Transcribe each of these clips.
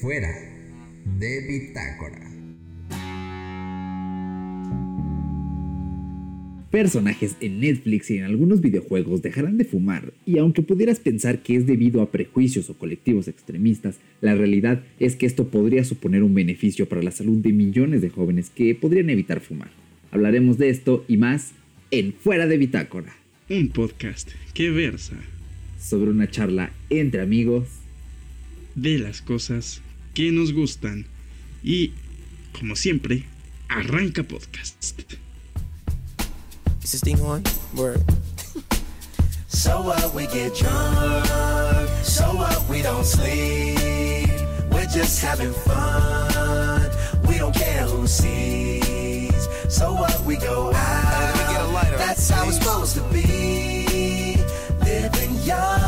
fuera de bitácora. Personajes en Netflix y en algunos videojuegos dejarán de fumar, y aunque pudieras pensar que es debido a prejuicios o colectivos extremistas, la realidad es que esto podría suponer un beneficio para la salud de millones de jóvenes que podrían evitar fumar. Hablaremos de esto y más en Fuera de Bitácora. Un podcast que versa sobre una charla entre amigos de las cosas que nos gustan y, como siempre, arranca podcast. Is this thing on? Word. so what we get drunk, so what we don't sleep. We're just having fun. We don't care who sees. So what we go out. That's how it's supposed to be. Living young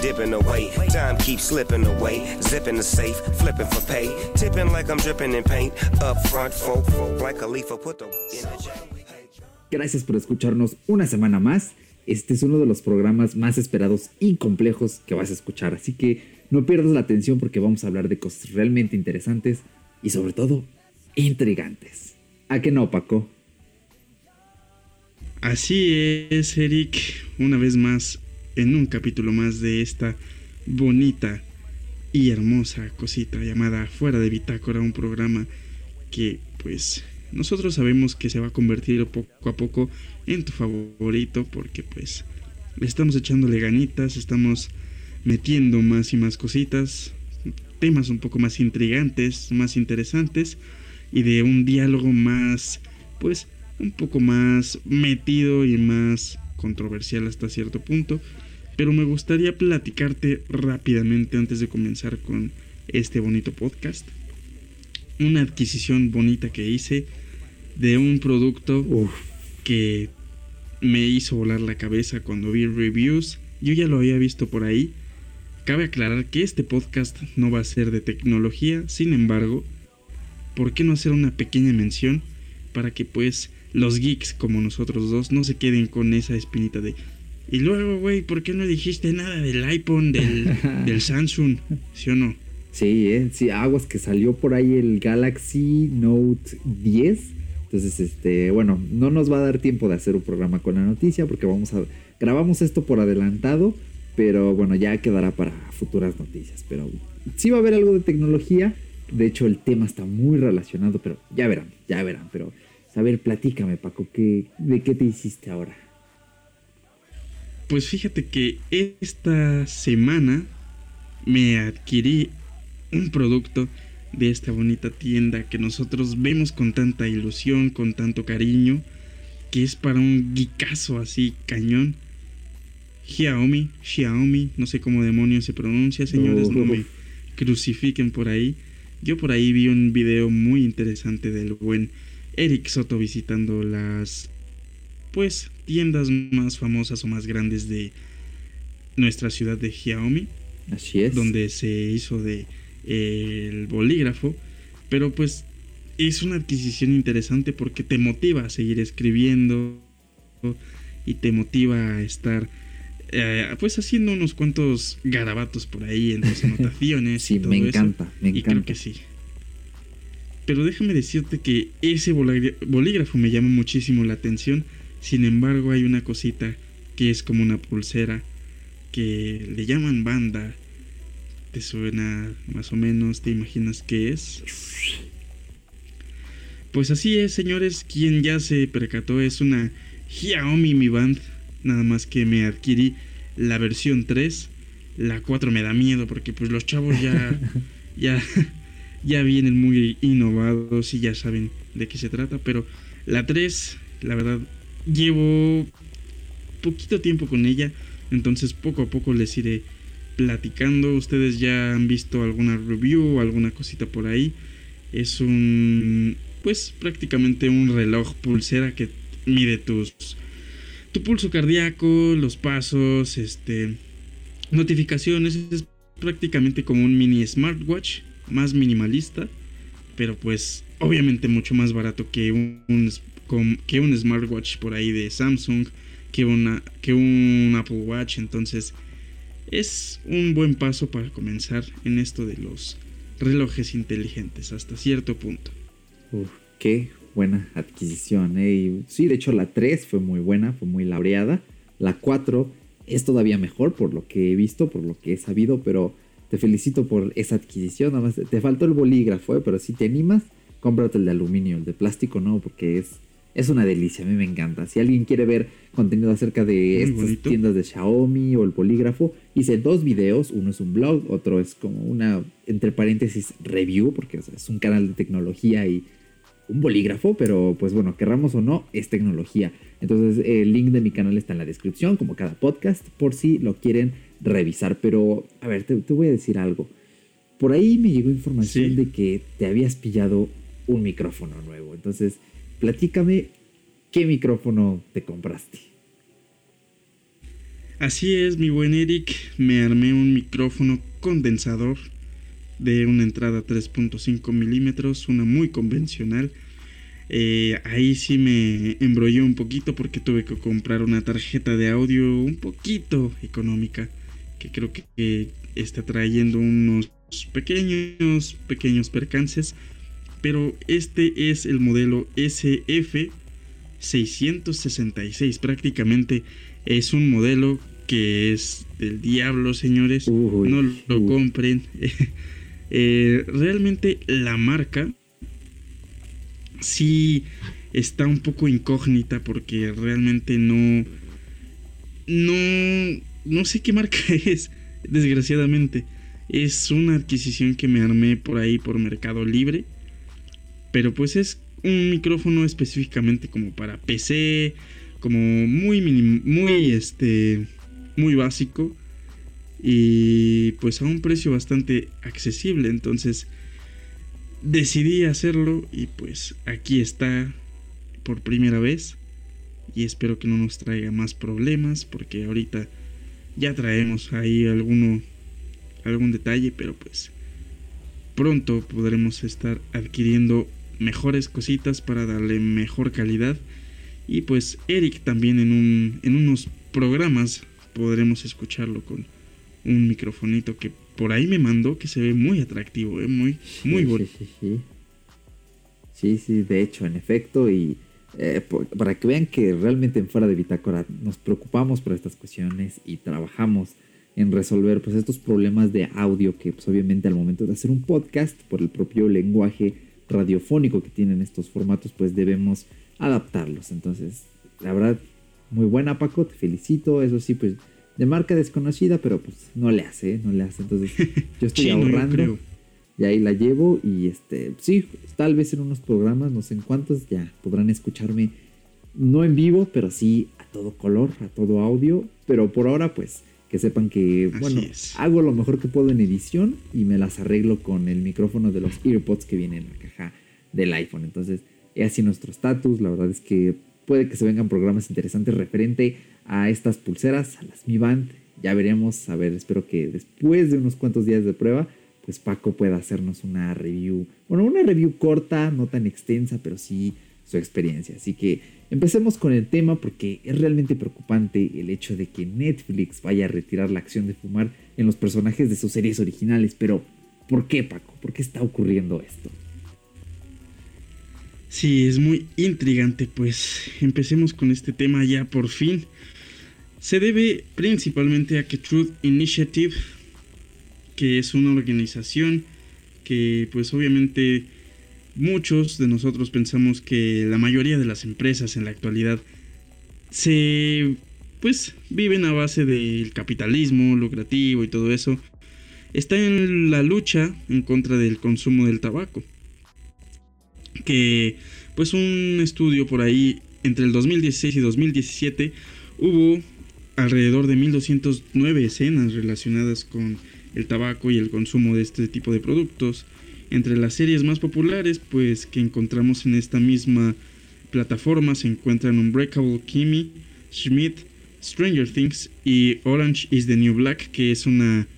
dipping away. Time keeps slipping away. Zipping the safe, flipping for pay. Tipping like I'm dripping in paint. Up front, folk, folk, like a leaf, put the in the J. Gracias por escucharnos una semana más. Este es uno de los programas más esperados y complejos que vas a escuchar, así que no pierdas la atención porque vamos a hablar de cosas realmente interesantes y sobre todo intrigantes. ¿A qué no, Paco? Así es, Eric, una vez más en un capítulo más de esta bonita y hermosa cosita llamada Fuera de Bitácora, un programa que pues nosotros sabemos que se va a convertir poco a poco en tu favorito porque pues le estamos echándole ganitas, estamos metiendo más y más cositas, temas un poco más intrigantes, más interesantes y de un diálogo más pues un poco más metido y más controversial hasta cierto punto. Pero me gustaría platicarte rápidamente antes de comenzar con este bonito podcast. Una adquisición bonita que hice de un producto Uf, que me hizo volar la cabeza cuando vi reviews. Yo ya lo había visto por ahí. Cabe aclarar que este podcast no va a ser de tecnología, sin embargo, ¿por qué no hacer una pequeña mención para que pues los geeks como nosotros dos no se queden con esa espinita de... Y luego, güey, ¿por qué no dijiste nada del iPhone, del, del Samsung? ¿Sí o no? sí, ¿eh? sí, aguas que salió por ahí el Galaxy Note 10. Entonces, este, bueno, no nos va a dar tiempo de hacer un programa con la noticia porque vamos a grabamos esto por adelantado, pero bueno, ya quedará para futuras noticias. Pero sí va a haber algo de tecnología. De hecho, el tema está muy relacionado, pero ya verán, ya verán. Pero, a ver, platícame, Paco, ¿qué, ¿de qué te hiciste ahora? Pues fíjate que esta semana me adquirí un producto de esta bonita tienda que nosotros vemos con tanta ilusión, con tanto cariño, que es para un geekazo así cañón. Xiaomi, Xiaomi, no sé cómo demonios se pronuncia, señores, no me crucifiquen por ahí. Yo por ahí vi un video muy interesante del buen Eric Soto visitando las pues tiendas más famosas o más grandes de nuestra ciudad de Xiaomi, Así es. donde se hizo de eh, el bolígrafo, pero pues es una adquisición interesante porque te motiva a seguir escribiendo y te motiva a estar eh, pues haciendo unos cuantos garabatos por ahí en tus anotaciones Sí, y todo me eso. encanta, me Y creo encanta. que sí. Pero déjame decirte que ese bolí- bolígrafo me llama muchísimo la atención. Sin embargo, hay una cosita que es como una pulsera que le llaman banda. ¿Te suena más o menos? ¿Te imaginas qué es? Pues así es, señores. Quien ya se percató es una Xiaomi Mi Band. Nada más que me adquirí la versión 3. La 4 me da miedo porque pues los chavos ya ya ya vienen muy innovados y ya saben de qué se trata, pero la 3, la verdad, llevo poquito tiempo con ella, Entonces poco a poco les iré platicando. Ustedes ya han visto alguna review alguna cosita por ahí. Es un, pues prácticamente un reloj pulsera que mide tus, tu pulso cardíaco, los pasos, este, notificaciones. Es prácticamente como un mini smartwatch, más minimalista, pero pues obviamente mucho más barato que un, que un smartwatch por ahí de Samsung, que, una, que un Apple Watch. Entonces es un buen paso para comenzar en esto de los relojes inteligentes hasta cierto punto. Uf, qué buena adquisición. ¿eh? sí, de hecho la 3 fue muy buena, fue muy laureada. La 4 es todavía mejor por lo que he visto, por lo que he sabido, pero te felicito por esa adquisición. Nada más te faltó el bolígrafo, ¿eh? pero si te animas, cómprate el de aluminio, el de plástico no, porque es, es una delicia, a mí me encanta. Si alguien quiere ver contenido acerca de estas tiendas de Xiaomi o el bolígrafo, hice dos videos, uno es un blog, otro es como una, entre paréntesis, review, porque es un canal de tecnología y un bolígrafo, pero pues bueno, querramos o no, es tecnología. Entonces el link de mi canal está en la descripción, como cada podcast, por si lo quieren revisar. Pero, a ver, te, voy a decir algo. Por ahí me llegó información de que te habías pillado un micrófono nuevo. Entonces, platícame qué micrófono te compraste. Así es, mi buen Eric. Me armé un micrófono condensador de una entrada 3.5 milímetros, una muy convencional. Eh, ahí sí me embrollé un poquito porque tuve que comprar una tarjeta de audio un poquito económica que creo que está trayendo unos pequeños, pequeños percances. Pero este es el modelo SF666. Prácticamente es un modelo que es del diablo, señores. no lo compren. Eh, realmente la marca sí está un poco incógnita porque realmente no... No no sé qué marca es, desgraciadamente. Es una adquisición que me armé por ahí por Mercado Libre. Pero pues es un micrófono específicamente como para PC, como muy muy este muy básico y pues a un precio bastante accesible, entonces decidí hacerlo y pues aquí está por primera vez y espero que no nos traiga más problemas porque ahorita ya traemos ahí alguno, algún detalle, pero pues pronto podremos estar adquiriendo mejores cositas para darle mejor calidad. Y pues Eric también en, un, en unos programas podremos escucharlo con un microfonito que por ahí me mandó que se ve muy atractivo, ¿eh? muy, muy bonito. Sí, sí, sí, sí, de hecho, en efecto, y eh, para que vean que realmente en fuera de Bitácora nos preocupamos por estas cuestiones y trabajamos en resolver pues estos problemas de audio que pues obviamente al momento de hacer un podcast por el propio lenguaje radiofónico que tienen estos formatos pues debemos adaptarlos. Entonces la verdad muy buena Paco te felicito. Eso sí pues de marca desconocida pero pues no le hace ¿eh? no le hace. Entonces yo estoy ahorrando y ahí la llevo y este, sí, tal vez en unos programas, no sé en cuántos, ya podrán escucharme, no en vivo, pero sí a todo color, a todo audio, pero por ahora pues que sepan que, bueno, hago lo mejor que puedo en edición y me las arreglo con el micrófono de los EarPods que viene en la caja del iPhone. Entonces, es así nuestro estatus, la verdad es que puede que se vengan programas interesantes referente a estas pulseras, a las Mi Band, ya veremos, a ver, espero que después de unos cuantos días de prueba, pues Paco pueda hacernos una review, bueno, una review corta, no tan extensa, pero sí su experiencia. Así que empecemos con el tema porque es realmente preocupante el hecho de que Netflix vaya a retirar la acción de fumar en los personajes de sus series originales. Pero, ¿por qué Paco? ¿Por qué está ocurriendo esto? Sí, es muy intrigante, pues empecemos con este tema ya por fin. Se debe principalmente a que Truth Initiative que es una organización que pues obviamente muchos de nosotros pensamos que la mayoría de las empresas en la actualidad se pues viven a base del capitalismo lucrativo y todo eso. Está en la lucha en contra del consumo del tabaco. Que pues un estudio por ahí entre el 2016 y 2017 hubo alrededor de 1209 escenas relacionadas con el tabaco y el consumo de este tipo de productos. Entre las series más populares, pues que encontramos en esta misma plataforma se encuentran Unbreakable Kimmy, Schmidt, Stranger Things y Orange is the New Black, que es una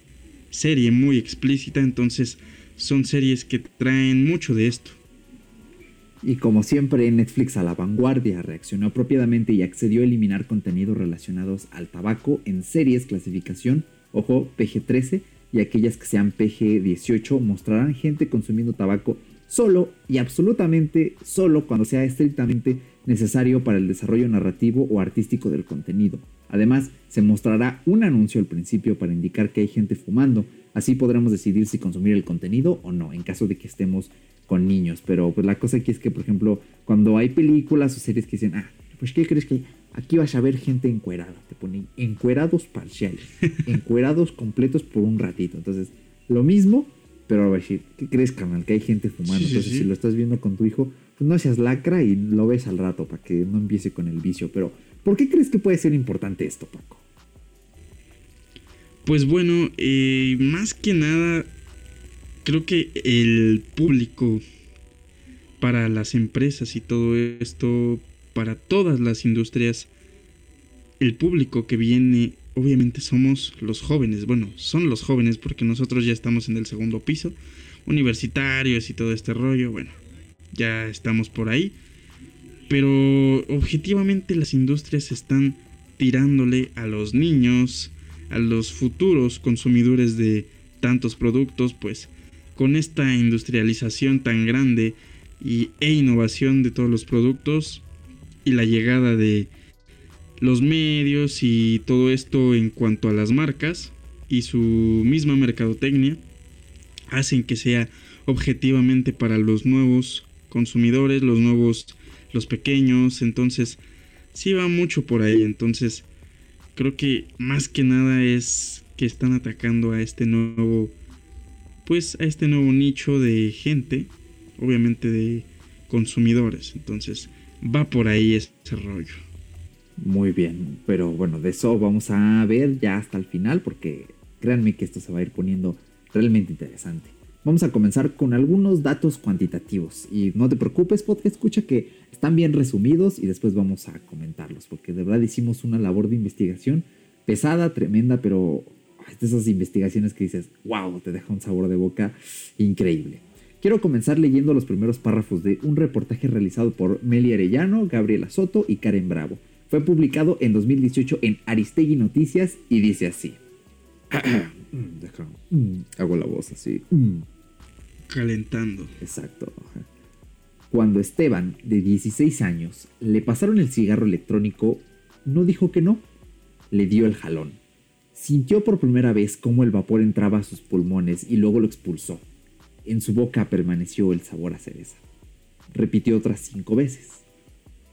serie muy explícita, entonces son series que traen mucho de esto. Y como siempre, Netflix a la vanguardia reaccionó apropiadamente y accedió a eliminar contenidos relacionados al tabaco en series clasificación, ojo, PG-13, y aquellas que sean PG-18 mostrarán gente consumiendo tabaco solo y absolutamente solo cuando sea estrictamente necesario para el desarrollo narrativo o artístico del contenido. Además, se mostrará un anuncio al principio para indicar que hay gente fumando, así podremos decidir si consumir el contenido o no, en caso de que estemos con niños. Pero pues la cosa aquí es que, por ejemplo, cuando hay películas o series que dicen, ah, pues ¿qué crees que aquí vas a ver gente encuerada? Te ponen encuerados parciales, encuerados completos por un ratito. Entonces, lo mismo, pero a decir, ¿qué crees, canal? Que hay gente fumando. Sí, Entonces, sí. si lo estás viendo con tu hijo, pues no seas lacra y lo ves al rato para que no empiece con el vicio. Pero, ¿por qué crees que puede ser importante esto, Paco? Pues bueno, eh, más que nada, creo que el público para las empresas y todo esto, para todas las industrias, el público que viene, obviamente somos los jóvenes. Bueno, son los jóvenes porque nosotros ya estamos en el segundo piso, universitarios y todo este rollo. Bueno, ya estamos por ahí. Pero objetivamente las industrias están tirándole a los niños, a los futuros consumidores de tantos productos, pues con esta industrialización tan grande y, e innovación de todos los productos y la llegada de los medios y todo esto en cuanto a las marcas y su misma mercadotecnia hacen que sea objetivamente para los nuevos consumidores, los nuevos, los pequeños, entonces sí va mucho por ahí, entonces creo que más que nada es que están atacando a este nuevo pues a este nuevo nicho de gente, obviamente de consumidores, entonces va por ahí ese rollo. Muy bien, pero bueno, de eso vamos a ver ya hasta el final porque créanme que esto se va a ir poniendo realmente interesante. Vamos a comenzar con algunos datos cuantitativos y no te preocupes, podcast escucha que están bien resumidos y después vamos a comentarlos porque de verdad hicimos una labor de investigación pesada, tremenda, pero de esas investigaciones que dices, wow, te deja un sabor de boca increíble. Quiero comenzar leyendo los primeros párrafos de un reportaje realizado por Meli Arellano, Gabriela Soto y Karen Bravo. Fue publicado en 2018 en Aristegui Noticias y dice así. Mm, hago la voz así. mm, Calentando. exacto. Cuando Esteban, de 16 años, le pasaron el cigarro electrónico, no dijo que no. Le dio el jalón. Sintió por primera vez cómo el vapor entraba a sus pulmones y luego lo expulsó. En su boca permaneció el sabor a cereza. Repitió otras cinco veces.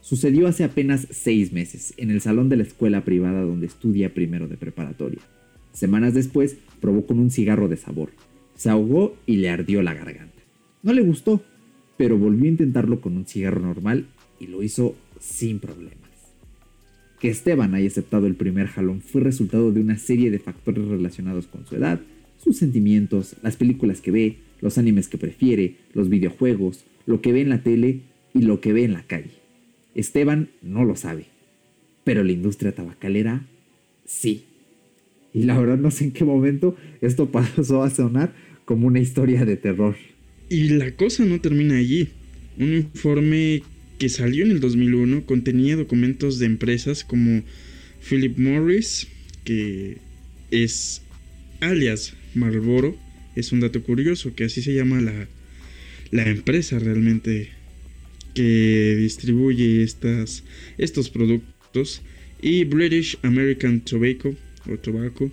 Sucedió hace apenas seis meses, en el salón de la escuela privada donde estudia primero de preparatoria. Semanas después, probó con un cigarro de sabor. Se ahogó y le ardió la garganta. No le gustó, pero volvió a intentarlo con un cigarro normal y lo hizo sin problemas. Que Esteban haya aceptado el primer jalón fue resultado de una serie de factores relacionados con su edad, sus sentimientos, las películas que ve, los animes que prefiere, los videojuegos, lo que ve en la tele y lo que ve en la calle. Esteban no lo sabe, pero la industria tabacalera sí. Y la verdad no sé en qué momento esto pasó a sonar como una historia de terror. Y la cosa no termina allí. Un informe que salió en el 2001 contenía documentos de empresas como Philip Morris, que es alias Marlboro. Es un dato curioso que así se llama la, la empresa realmente que distribuye estas, estos productos. Y British American Tobacco o Tobacco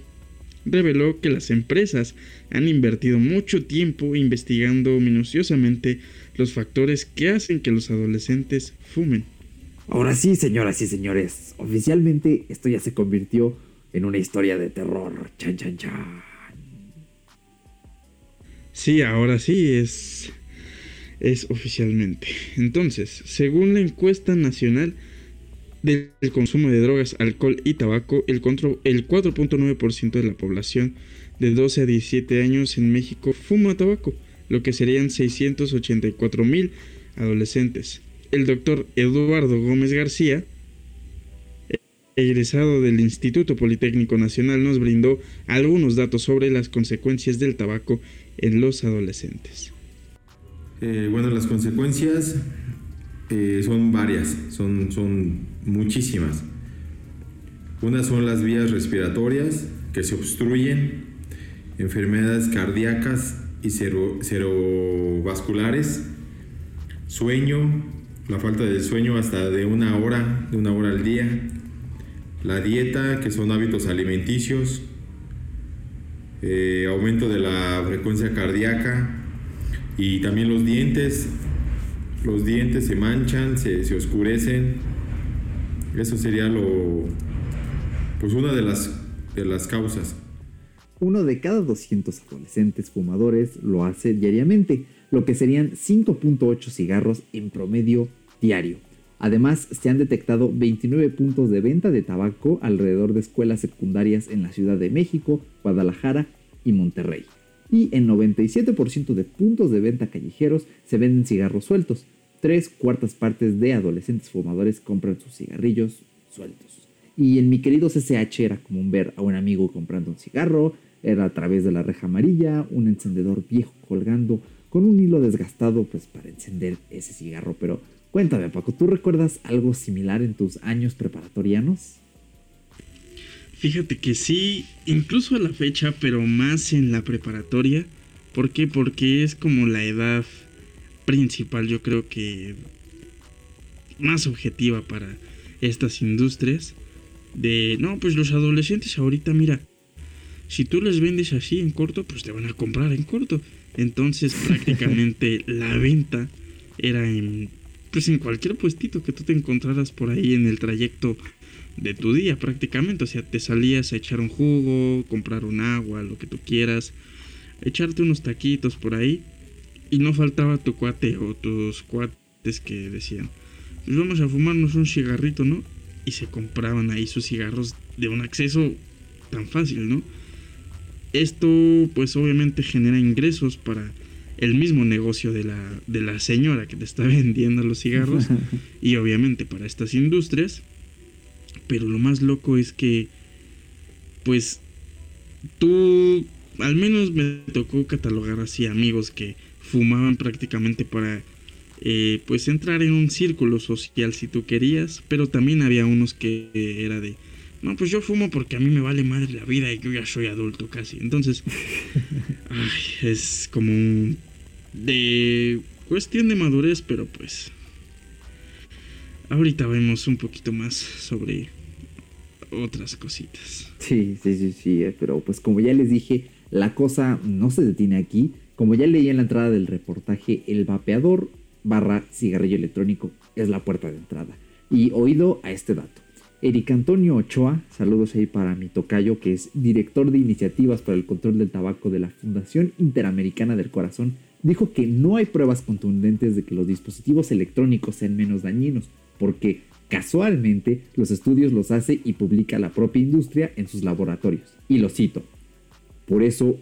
reveló que las empresas han invertido mucho tiempo investigando minuciosamente los factores que hacen que los adolescentes fumen. Ahora sí, señoras y señores, oficialmente esto ya se convirtió en una historia de terror. Chan, chan, chan. Sí, ahora sí es es oficialmente. Entonces, según la encuesta nacional del consumo de drogas, alcohol y tabaco, el, el 4.9% de la población de 12 a 17 años en México fuma tabaco, lo que serían 684 mil adolescentes. El doctor Eduardo Gómez García, egresado del Instituto Politécnico Nacional, nos brindó algunos datos sobre las consecuencias del tabaco en los adolescentes. Eh, bueno, las consecuencias eh, son varias, son, son muchísimas. Unas son las vías respiratorias que se obstruyen, enfermedades cardíacas y cerebrovasculares, sueño, la falta de sueño hasta de una hora, de una hora al día, la dieta, que son hábitos alimenticios, eh, aumento de la frecuencia cardíaca y también los dientes, los dientes se manchan, se, se oscurecen. Eso sería lo, pues una de las, de las causas. Uno de cada 200 adolescentes fumadores lo hace diariamente, lo que serían 5.8 cigarros en promedio diario. Además, se han detectado 29 puntos de venta de tabaco alrededor de escuelas secundarias en la Ciudad de México, Guadalajara y Monterrey y en 97% de puntos de venta callejeros se venden cigarros sueltos. Tres cuartas partes de adolescentes fumadores compran sus cigarrillos sueltos. Y en mi querido CCH era común ver a un amigo comprando un cigarro, era a través de la reja amarilla, un encendedor viejo colgando con un hilo desgastado pues para encender ese cigarro. Pero cuéntame Paco, ¿tú recuerdas algo similar en tus años preparatorianos? Fíjate que sí, incluso a la fecha, pero más en la preparatoria. ¿Por qué? Porque es como la edad principal, yo creo que más objetiva para estas industrias. De, no, pues los adolescentes ahorita, mira, si tú les vendes así en corto, pues te van a comprar en corto. Entonces prácticamente la venta era en, pues en cualquier puestito que tú te encontraras por ahí en el trayecto de tu día prácticamente. O sea, te salías a echar un jugo, comprar un agua, lo que tú quieras, echarte unos taquitos por ahí. Y no faltaba tu cuate o tus cuates que decían, pues vamos a fumarnos un cigarrito, ¿no? Y se compraban ahí sus cigarros de un acceso tan fácil, ¿no? Esto pues obviamente genera ingresos para el mismo negocio de la, de la señora que te está vendiendo los cigarros y obviamente para estas industrias pero lo más loco es que, pues, tú, al menos me tocó catalogar así amigos que fumaban prácticamente para, eh, pues, entrar en un círculo social si tú querías, pero también había unos que era de, no, pues yo fumo porque a mí me vale madre la vida y yo ya soy adulto casi. Entonces, es como de cuestión de madurez, pero pues ahorita vemos un poquito más sobre otras cositas. Sí, sí, sí, sí, eh, pero pues como ya les dije, la cosa no se detiene aquí. Como ya leí en la entrada del reportaje, el vapeador barra cigarrillo electrónico es la puerta de entrada. Y oído a este dato. Eric Antonio Ochoa, saludos ahí para mi tocayo, que es director de iniciativas para el control del tabaco de la Fundación Interamericana del Corazón, dijo que no hay pruebas contundentes de que los dispositivos electrónicos sean menos dañinos, porque Casualmente, los estudios los hace y publica la propia industria en sus laboratorios. Y lo cito. Por eso,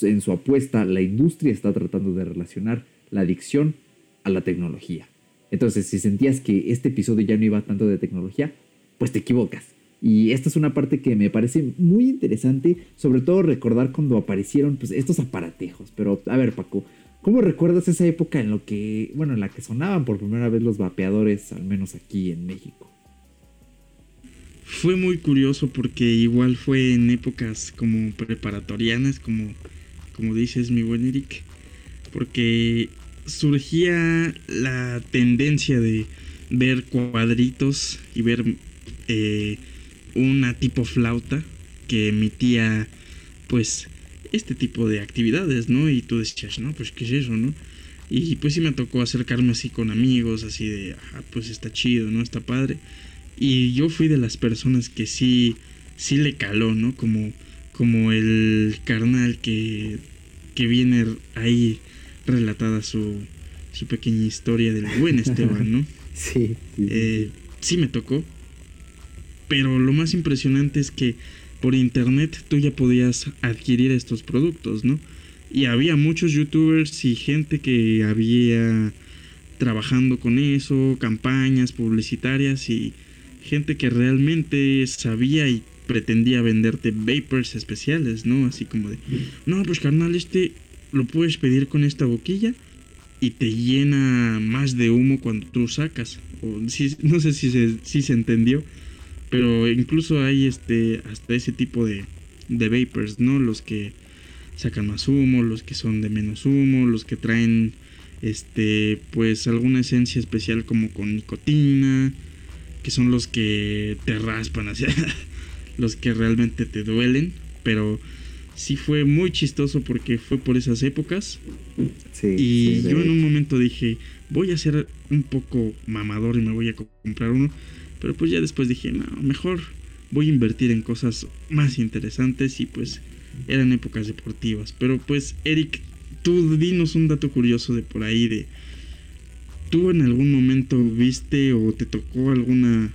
en su apuesta, la industria está tratando de relacionar la adicción a la tecnología. Entonces, si sentías que este episodio ya no iba tanto de tecnología, pues te equivocas. Y esta es una parte que me parece muy interesante, sobre todo recordar cuando aparecieron pues, estos aparatejos. Pero, a ver, Paco, ¿Cómo recuerdas esa época en lo que, bueno, en la que sonaban por primera vez los vapeadores, al menos aquí en México? Fue muy curioso porque igual fue en épocas como preparatorianas, como, como dices mi buen Eric, porque surgía la tendencia de ver cuadritos y ver eh, una tipo flauta que emitía pues este tipo de actividades, ¿no? Y tú decías, no, pues qué es eso, ¿no? Y pues sí me tocó acercarme así con amigos, así de, ah, pues está chido, ¿no? Está padre. Y yo fui de las personas que sí, sí le caló, ¿no? Como, como el carnal que, que viene ahí relatada su, su pequeña historia del buen Esteban, ¿no? Sí. Eh, sí me tocó. Pero lo más impresionante es que por internet tú ya podías adquirir estos productos, ¿no? Y había muchos youtubers y gente que había trabajando con eso, campañas publicitarias y gente que realmente sabía y pretendía venderte vapors especiales, ¿no? Así como de, no, pues carnal, este lo puedes pedir con esta boquilla y te llena más de humo cuando tú sacas. O, no sé si se, si se entendió, pero incluso hay este hasta ese tipo de, de vapors, ¿no? Los que sacan más humo, los que son de menos humo, los que traen este pues alguna esencia especial como con nicotina, que son los que te raspan hacia los que realmente te duelen, pero sí fue muy chistoso porque fue por esas épocas. y yo en un momento dije, voy a ser un poco mamador y me voy a comprar uno. Pero pues ya después dije, no, mejor voy a invertir en cosas más interesantes y pues eran épocas deportivas. Pero pues Eric, tú dinos un dato curioso de por ahí de... ¿Tú en algún momento viste o te tocó alguna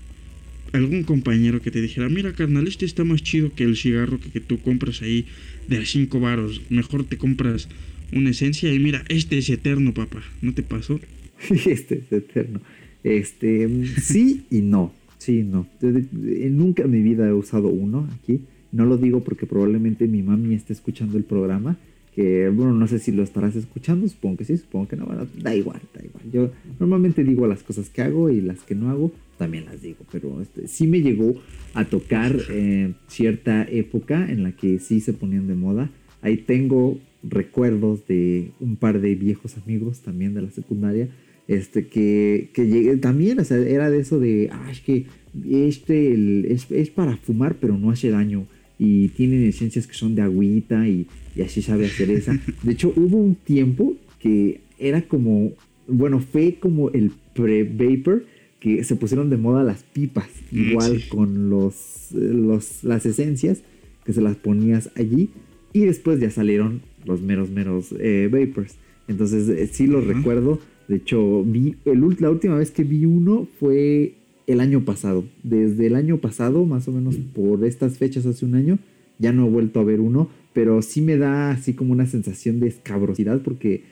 algún compañero que te dijera, mira carnal, este está más chido que el cigarro que, tú compras ahí de a 5 varos, mejor te compras una esencia y mira, este es eterno, papá, ¿no te pasó? este es eterno. Este, sí y no, sí y no. Nunca en mi vida he usado uno aquí. No lo digo porque probablemente mi mami esté escuchando el programa que bueno, no sé si lo estarás escuchando, supongo que sí, supongo que no, bueno, da igual, da igual. Yo normalmente digo las cosas que hago y las que no hago, también las digo, pero este, sí me llegó a tocar eh, cierta época en la que sí se ponían de moda. Ahí tengo recuerdos de un par de viejos amigos también de la secundaria, este, que, que llegué, también, o sea, era de eso de, ah, es que este es, es para fumar, pero no hace daño y tienen esencias que son de agüita y, así sabe hacer esa. De hecho, hubo un tiempo que era como, bueno, fue como el pre-vapor, que se pusieron de moda las pipas, mm, igual con los, los, las esencias que se las ponías allí y después ya salieron los meros, meros eh, vapors. Entonces, eh, sí lo recuerdo. De hecho, vi el, la última vez que vi uno fue el año pasado. Desde el año pasado, más o menos por estas fechas hace un año, ya no he vuelto a ver uno, pero sí me da así como una sensación de escabrosidad porque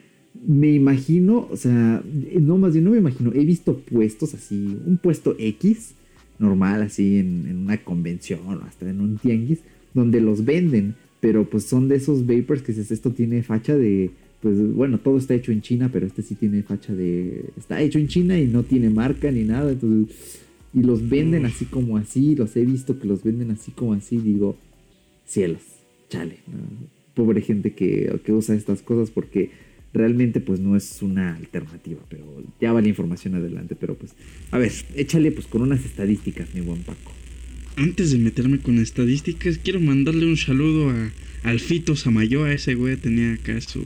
me imagino, o sea, no más bien no me imagino, he visto puestos así, un puesto X, normal, así en, una convención o hasta en un tianguis, donde los venden, pero pues son de esos vapors que dices, esto tiene facha de, pues bueno, todo está hecho en China, pero este sí tiene facha de, está hecho en China y no tiene marca ni nada, entonces y los venden así como así, los he visto que los venden así como así, digo, cielos, chale, pobre gente que, que, usa estas cosas porque realmente pues no es una alternativa, pero ya va la información adelante, pero pues, a ver, échale pues con unas estadísticas, mi buen Paco. Antes de meterme con estadísticas, quiero mandarle un saludo a Alfito Samayoa, ese güey tenía acá su,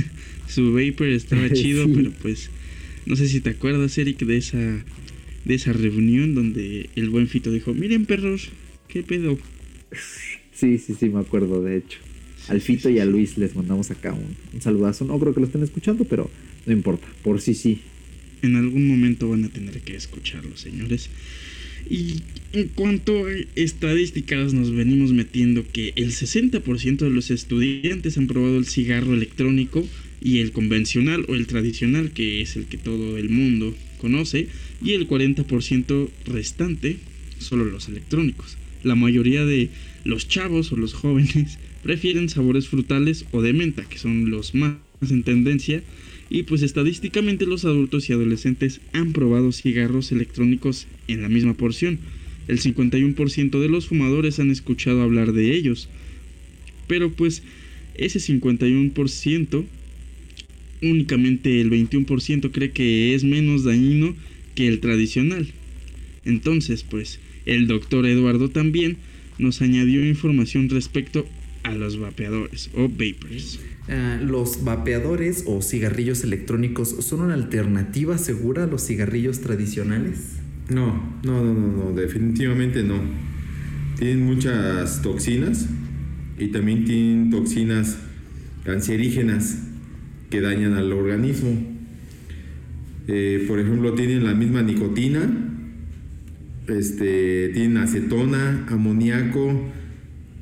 su vapor, estaba chido, pero pues, no sé si te acuerdas, Eric, de esa de esa reunión donde el buen Fito dijo, miren perros, ¿qué pedo? Sí, sí, sí, me acuerdo, de hecho. Al Fito y a Luis les mandamos acá un, un, saludazo. No creo que lo estén escuchando, pero no importa, por sí sí. En algún momento van a tener que escucharlo, señores. Y en cuanto a estadísticas, nos venimos metiendo que el 60% de los estudiantes han probado el cigarro electrónico y el convencional o el tradicional, que es el que todo el mundo conoce, y el 40% restante solo los electrónicos. La mayoría de los chavos o los jóvenes prefieren sabores frutales o de menta, que son los más en tendencia, y pues estadísticamente los adultos y adolescentes han probado cigarros electrónicos en la misma porción. El 51% de los fumadores han escuchado hablar de ellos. Pero pues ese 51% únicamente el 21% cree que es menos dañino que el tradicional. Entonces, pues, el doctor Eduardo también nos añadió información respecto a los vapeadores o vapors. Ah, los vapeadores o cigarrillos electrónicos son una alternativa segura a los cigarrillos tradicionales. No, no, no, no, no, definitivamente no. Tienen muchas toxinas y también tienen toxinas cancerígenas que dañan al organismo. Eh, por ejemplo, tienen la misma nicotina este, tienen acetona, amoníaco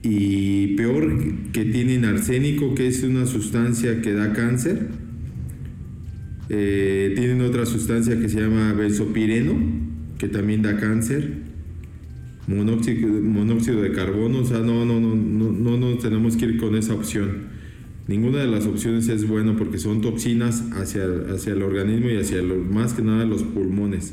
y peor que tienen arsénico, que es una sustancia que da cáncer. Eh, tienen otra sustancia que se llama benzopireno, que también da cáncer. Monóxido, de carbono, o sea, no, no, no, no, no, tenemos que ir con esa opción. Ninguna de las opciones es bueno porque son toxinas hacia, hacia el organismo y hacia lo- más que nada los pulmones.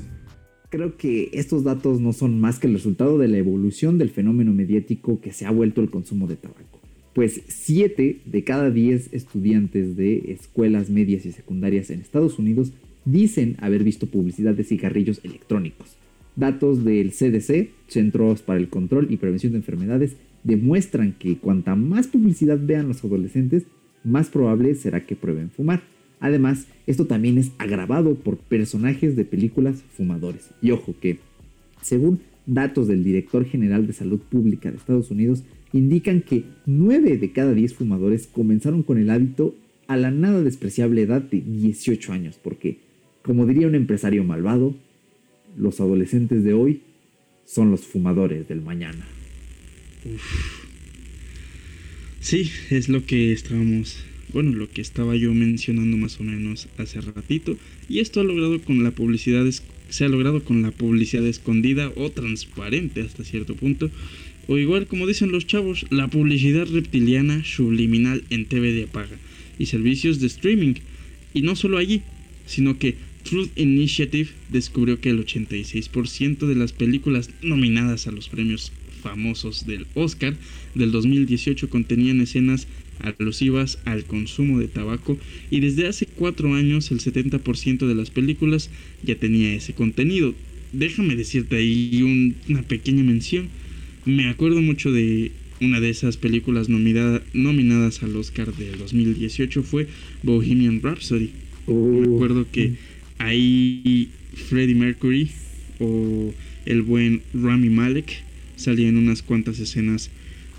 Creo que estos datos no son más que el resultado de la evolución del fenómeno mediático que se ha vuelto el consumo de tabaco. Pues 7 de cada 10 estudiantes de escuelas medias y secundarias en Estados Unidos dicen haber visto publicidad de cigarrillos electrónicos. Datos del CDC, Centros para el Control y Prevención de Enfermedades, demuestran que cuanta más publicidad vean los adolescentes, más probable será que prueben fumar. Además, esto también es agravado por personajes de películas fumadores. Y ojo que, según datos del director general de salud pública de Estados Unidos, indican que 9 de cada 10 fumadores comenzaron con el hábito a la nada despreciable edad de 18 años, porque, como diría un empresario malvado, los adolescentes de hoy son los fumadores del mañana. Sí, es lo que estábamos, bueno, lo que estaba yo mencionando más o menos hace ratito. Y esto ha logrado con la publicidad, se ha logrado con la publicidad escondida o transparente hasta cierto punto. O igual como dicen los chavos, la publicidad reptiliana subliminal en TV de paga y servicios de streaming. Y no solo allí, sino que Truth Initiative descubrió que el 86% de las películas nominadas a los premios famosos del Oscar del 2018 contenían escenas alusivas al consumo de tabaco y desde hace cuatro años el 70% de las películas ya tenía ese contenido. Déjame decirte ahí un- una pequeña mención. Me acuerdo mucho de una de esas películas nominada- nominadas al Oscar del 2018 fue Bohemian Rhapsody. Me acuerdo que ahí Freddie Mercury o el buen Rami Malek salían unas cuantas escenas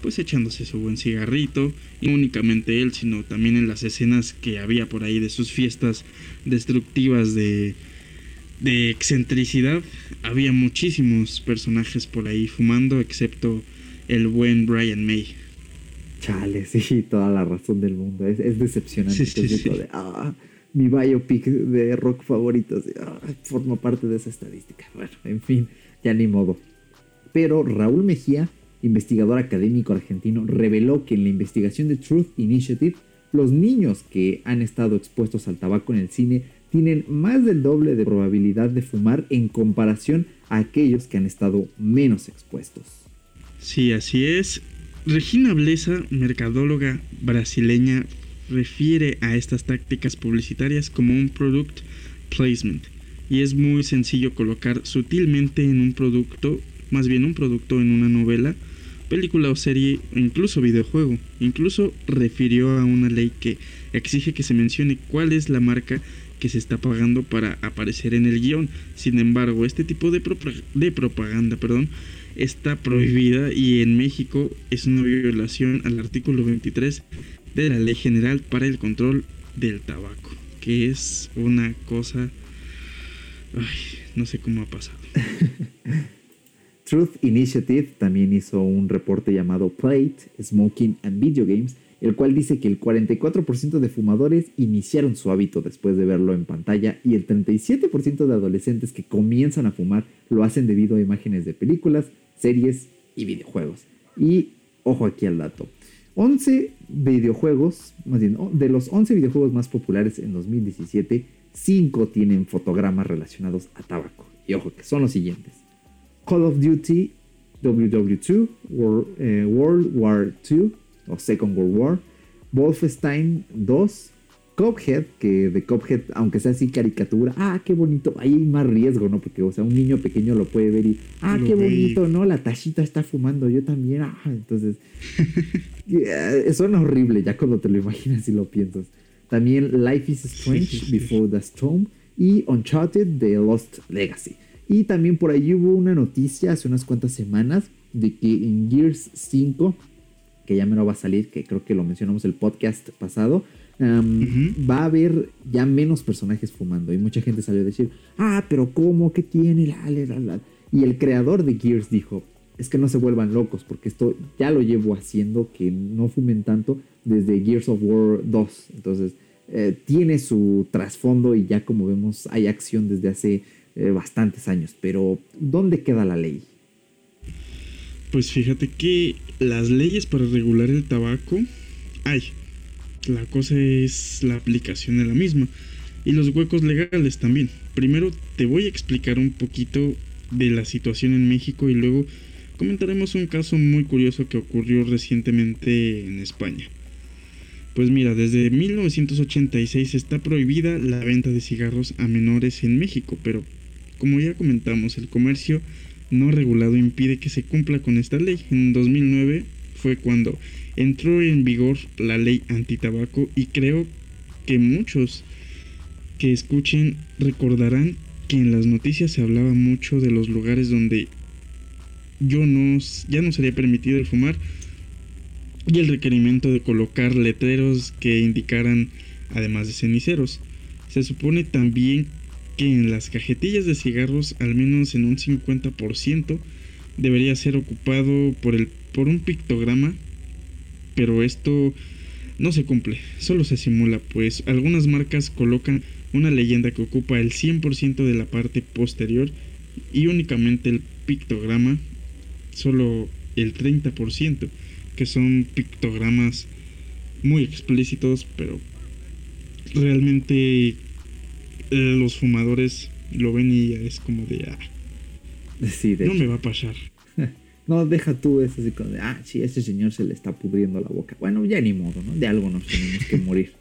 pues echándose su buen cigarrito y no únicamente él sino también en las escenas que había por ahí de sus fiestas destructivas de de excentricidad había muchísimos personajes por ahí fumando excepto el buen Brian May Chale, sí, toda la razón del mundo. Es, es decepcionante. Sí, sí, de, ah, mi biopic de rock favorito ah, forma parte de esa estadística. Bueno, en fin, ya ni modo. Pero Raúl Mejía, investigador académico argentino, reveló que en la investigación de Truth Initiative, los niños que han estado expuestos al tabaco en el cine tienen más del doble de probabilidad de fumar en comparación a aquellos que han estado menos expuestos. Sí, así es. Regina Blesa, mercadóloga brasileña, refiere a estas tácticas publicitarias como un product placement y es muy sencillo colocar sutilmente en un producto, más bien un producto en una novela, película o serie incluso videojuego. Incluso refirió a una ley que exige que se mencione cuál es la marca que se está pagando para aparecer en el guion. Sin embargo, este tipo de, propa- de propaganda, perdón, está prohibida y en México es una violación al artículo 23 de la Ley General para el Control del Tabaco, que es una cosa... Ay, no sé cómo ha pasado. Truth Initiative también hizo un reporte llamado Plate, Smoking and Video Games, el cual dice que el 44% de fumadores iniciaron su hábito después de verlo en pantalla y el 37% de adolescentes que comienzan a fumar lo hacen debido a imágenes de películas, series y videojuegos. Y ojo aquí al dato. 11 videojuegos, más bien, de los 11 videojuegos más populares en 2017, 5 tienen fotogramas relacionados a tabaco. Y ojo que son los siguientes. Call of Duty WW2, World, eh, World War II o Second World War, Wolfenstein 2, Cuphead, que de Cuphead, aunque sea así caricatura, ah, qué bonito, ahí hay más riesgo, ¿no? Porque, o sea, un niño pequeño lo puede ver y, ah, qué bonito, ¿no? La tachita está fumando, yo también, ah, entonces, eh, suena horrible ya cuando te lo imaginas y lo piensas. También Life is Strange. Before the Storm y Uncharted The Lost Legacy. Y también por ahí hubo una noticia hace unas cuantas semanas de que en Gears 5, que ya me lo va a salir, que creo que lo mencionamos el podcast pasado, um, va a haber ya menos personajes fumando. Y mucha gente salió a decir, ah, pero ¿cómo? ¿Qué tiene? La, la, la, la". Y el creador de Gears dijo, es que no se vuelvan locos, porque esto ya lo llevo haciendo, que no fumen tanto desde Gears of War 2. Entonces, eh, tiene su trasfondo y ya como vemos hay acción desde hace eh, bastantes años. Pero, ¿dónde queda la ley? Pues fíjate que las leyes para regular el tabaco hay. La cosa es la aplicación de la misma. Y los huecos legales también. Primero te voy a explicar un poquito de la situación en México y luego comentaremos un caso muy curioso que ocurrió recientemente en España. Pues mira, desde 1986 está prohibida la venta de cigarros a menores en México, pero como ya comentamos, el comercio no regulado impide que se cumpla con esta ley. En 2009 fue cuando entró en vigor la ley antitabaco y creo que muchos que escuchen recordarán que en las noticias se hablaba mucho de los lugares donde yo no ya no sería permitido el fumar y el requerimiento de colocar letreros que indicaran además de ceniceros. Se supone también que en las cajetillas de cigarros al menos en un 50% debería ser ocupado por, el, por un pictograma, pero esto no se cumple, solo se simula, pues algunas marcas colocan una leyenda que ocupa el 100% de la parte posterior y únicamente el pictograma, solo el 30%, que son pictogramas muy explícitos, pero realmente los fumadores lo ven y es como de, ah, no me va a pasar. no, deja tú, es así como de, ah, sí, ese señor se le está pudriendo la boca. Bueno, ya ni modo, ¿no? De algo nos tenemos que morir.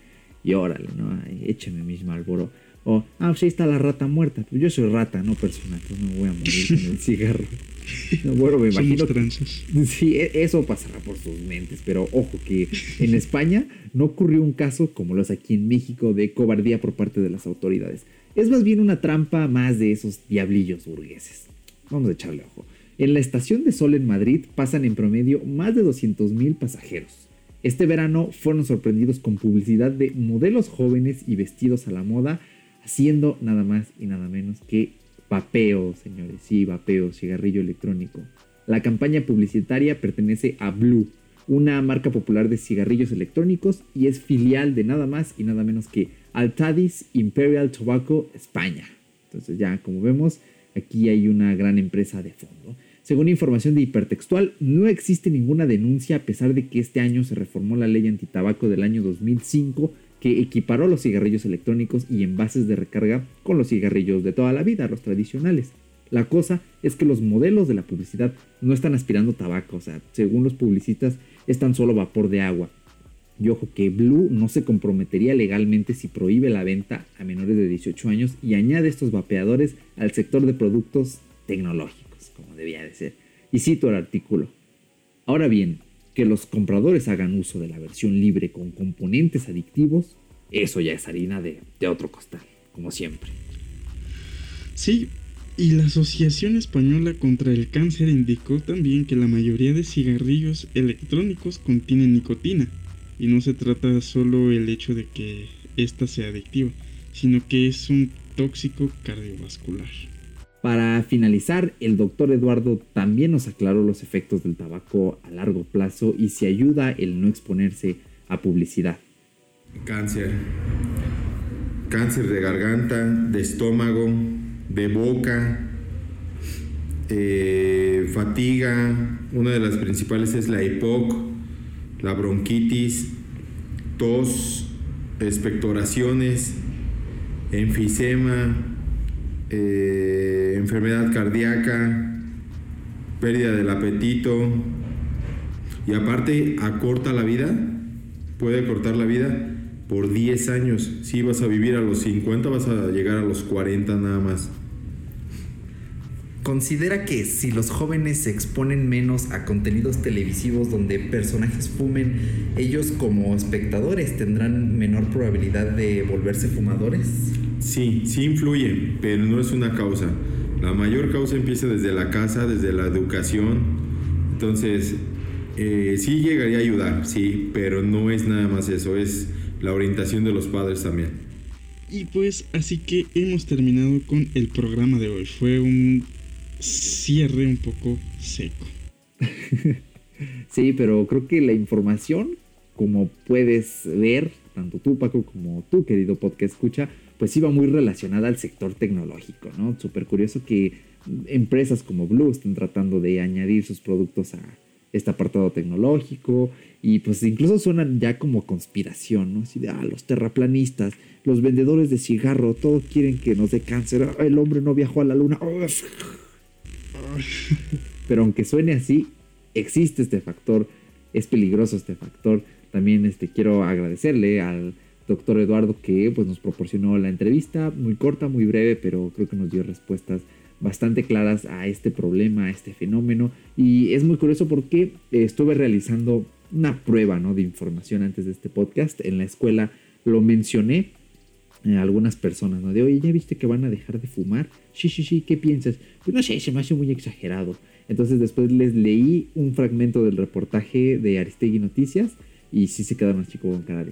Y órale, ¿no? écheme mis Marlboro. O, ah, pues ahí está la rata muerta. Pues yo soy rata, no persona, pues no me voy a morir con el cigarro. bueno, me imagino. sí, e, eso pasará por sus mentes, pero ojo que en España no ocurrió un caso como lo es aquí en México de cobardía por parte de las autoridades. Es más bien una trampa más de esos diablillos burgueses. Vamos a echarle ojo. En la estación de Sol en Madrid pasan en promedio más de 200.000 pasajeros. Este verano fueron sorprendidos con publicidad de modelos jóvenes y vestidos a la moda, haciendo nada más y nada menos que vapeo, señores. Sí, vapeo, cigarrillo electrónico. La campaña publicitaria pertenece a Blue, una marca popular de cigarrillos electrónicos y es filial de nada más y nada menos que Altadis Imperial Tobacco España. Entonces ya como vemos, aquí hay una gran empresa de fondo. Según información de Hipertextual, no existe ninguna denuncia a pesar de que este año se reformó la ley antitabaco del año 2005 que equiparó los cigarrillos electrónicos y envases de recarga con los cigarrillos de toda la vida, los tradicionales. La cosa es que los modelos de la publicidad no están aspirando tabaco, o sea, según los publicistas es tan solo vapor de agua. Y ojo que Blue no se comprometería legalmente si prohíbe la venta a menores de 18 años y añade estos vapeadores al sector de productos tecnológicos, como debía de ser. Y cito el artículo. Ahora bien, que los compradores hagan uso de la versión libre con componentes adictivos, eso ya es harina de, otro costal, como siempre. Sí, y la Asociación Española contra el Cáncer indicó también que la mayoría de cigarrillos electrónicos contienen nicotina, y no se trata solo el hecho de que ésta sea adictiva, sino que es un tóxico cardiovascular. Para finalizar, el doctor Eduardo también nos aclaró los efectos del tabaco a largo plazo y si ayuda el no exponerse a publicidad. Cáncer. Cáncer de garganta, de estómago, de boca, eh, fatiga. Una de las principales es la EPOC, la bronquitis, tos, expectoraciones, enfisema, eh, enfermedad cardíaca, pérdida del apetito y aparte acorta la vida, puede cortar la vida por 10 años. Si vas a vivir a los 50, vas a llegar a los 40 nada más. Considera que si los jóvenes se exponen menos a contenidos televisivos donde personajes fumen, ellos como espectadores tendrán menor probabilidad de volverse fumadores? Sí, sí influye, pero no es una causa. La mayor causa empieza desde la casa, desde la educación. Entonces, eh, sí llegaría a ayudar, sí, pero no es nada más eso, es la orientación de los padres también. Y pues así que hemos terminado con el programa de hoy. Fue un cierre un poco seco. sí, pero creo que la información, como puedes ver, tanto tú Paco como tú querido podcast escucha, pues iba muy relacionada al sector tecnológico, ¿no? Súper curioso que empresas como Blue estén tratando de añadir sus productos a este apartado tecnológico y pues incluso suenan ya como conspiración, ¿no? Así de, ah, los terraplanistas, los vendedores de cigarro, todos quieren que nos dé cáncer, ah, el hombre no viajó a la luna. Pero aunque suene así, existe este factor, es peligroso este factor. También este, quiero agradecerle al doctor Eduardo que pues, nos proporcionó la entrevista, muy corta, muy breve, pero creo que nos dio respuestas bastante claras a este problema, a este fenómeno. Y es muy curioso porque estuve realizando una prueba ¿no? de información antes de este podcast. En la escuela lo mencioné a algunas personas, ¿no? De, oye, ¿ya viste que van a dejar de fumar? Sí, sí, sí, ¿qué piensas? Pues no sé, se me hace muy exagerado. Entonces después les leí un fragmento del reportaje de Aristegui Noticias y sí se quedaron así como con cara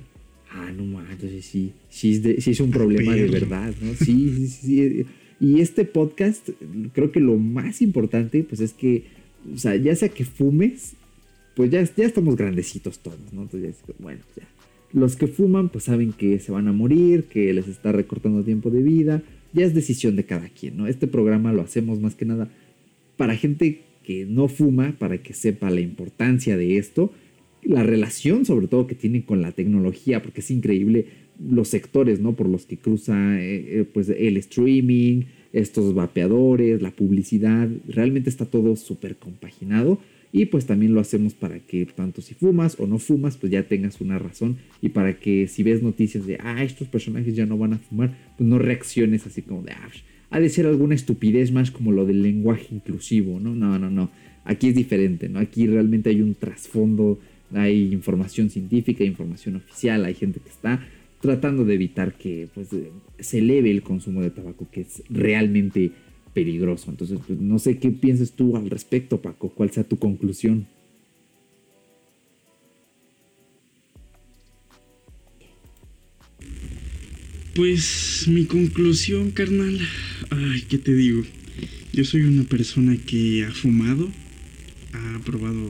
ah, no mames, entonces sí, sí es, sí es un problema de verdad, ¿no? Sí, sí, sí. Y este podcast, creo que lo más importante, pues es que, o sea, ya sea que fumes, pues ya, ya estamos grandecitos todos, ¿no? Entonces, bueno, ya. Los que fuman, pues saben que se van a morir, que les está recortando tiempo de vida. Ya es decisión de cada quien, ¿no? Este programa lo hacemos más que nada para gente que no fuma, para que sepa la importancia de esto, la relación sobre todo que tienen con la tecnología, porque es increíble los sectores, ¿no? Por los que cruza eh, eh, pues el streaming, estos vapeadores, la publicidad, realmente está todo súper compaginado y pues también lo hacemos para que tanto si fumas o no fumas, pues ya tengas una razón y para que si ves noticias de, ah, estos personajes ya no van a fumar, pues no reacciones así como de, ah, ha de ser alguna estupidez más como lo del lenguaje inclusivo, ¿no? No, no, no. Aquí es diferente, ¿no? Aquí realmente hay un trasfondo, hay información científica, información oficial, hay gente que está tratando de evitar que pues, se eleve el consumo de tabaco, que es realmente peligroso. Entonces, pues, no sé qué piensas tú al respecto, Paco, cuál sea tu conclusión. Pues mi conclusión, carnal, ay, ¿qué te digo? Yo soy una persona que ha fumado, ha probado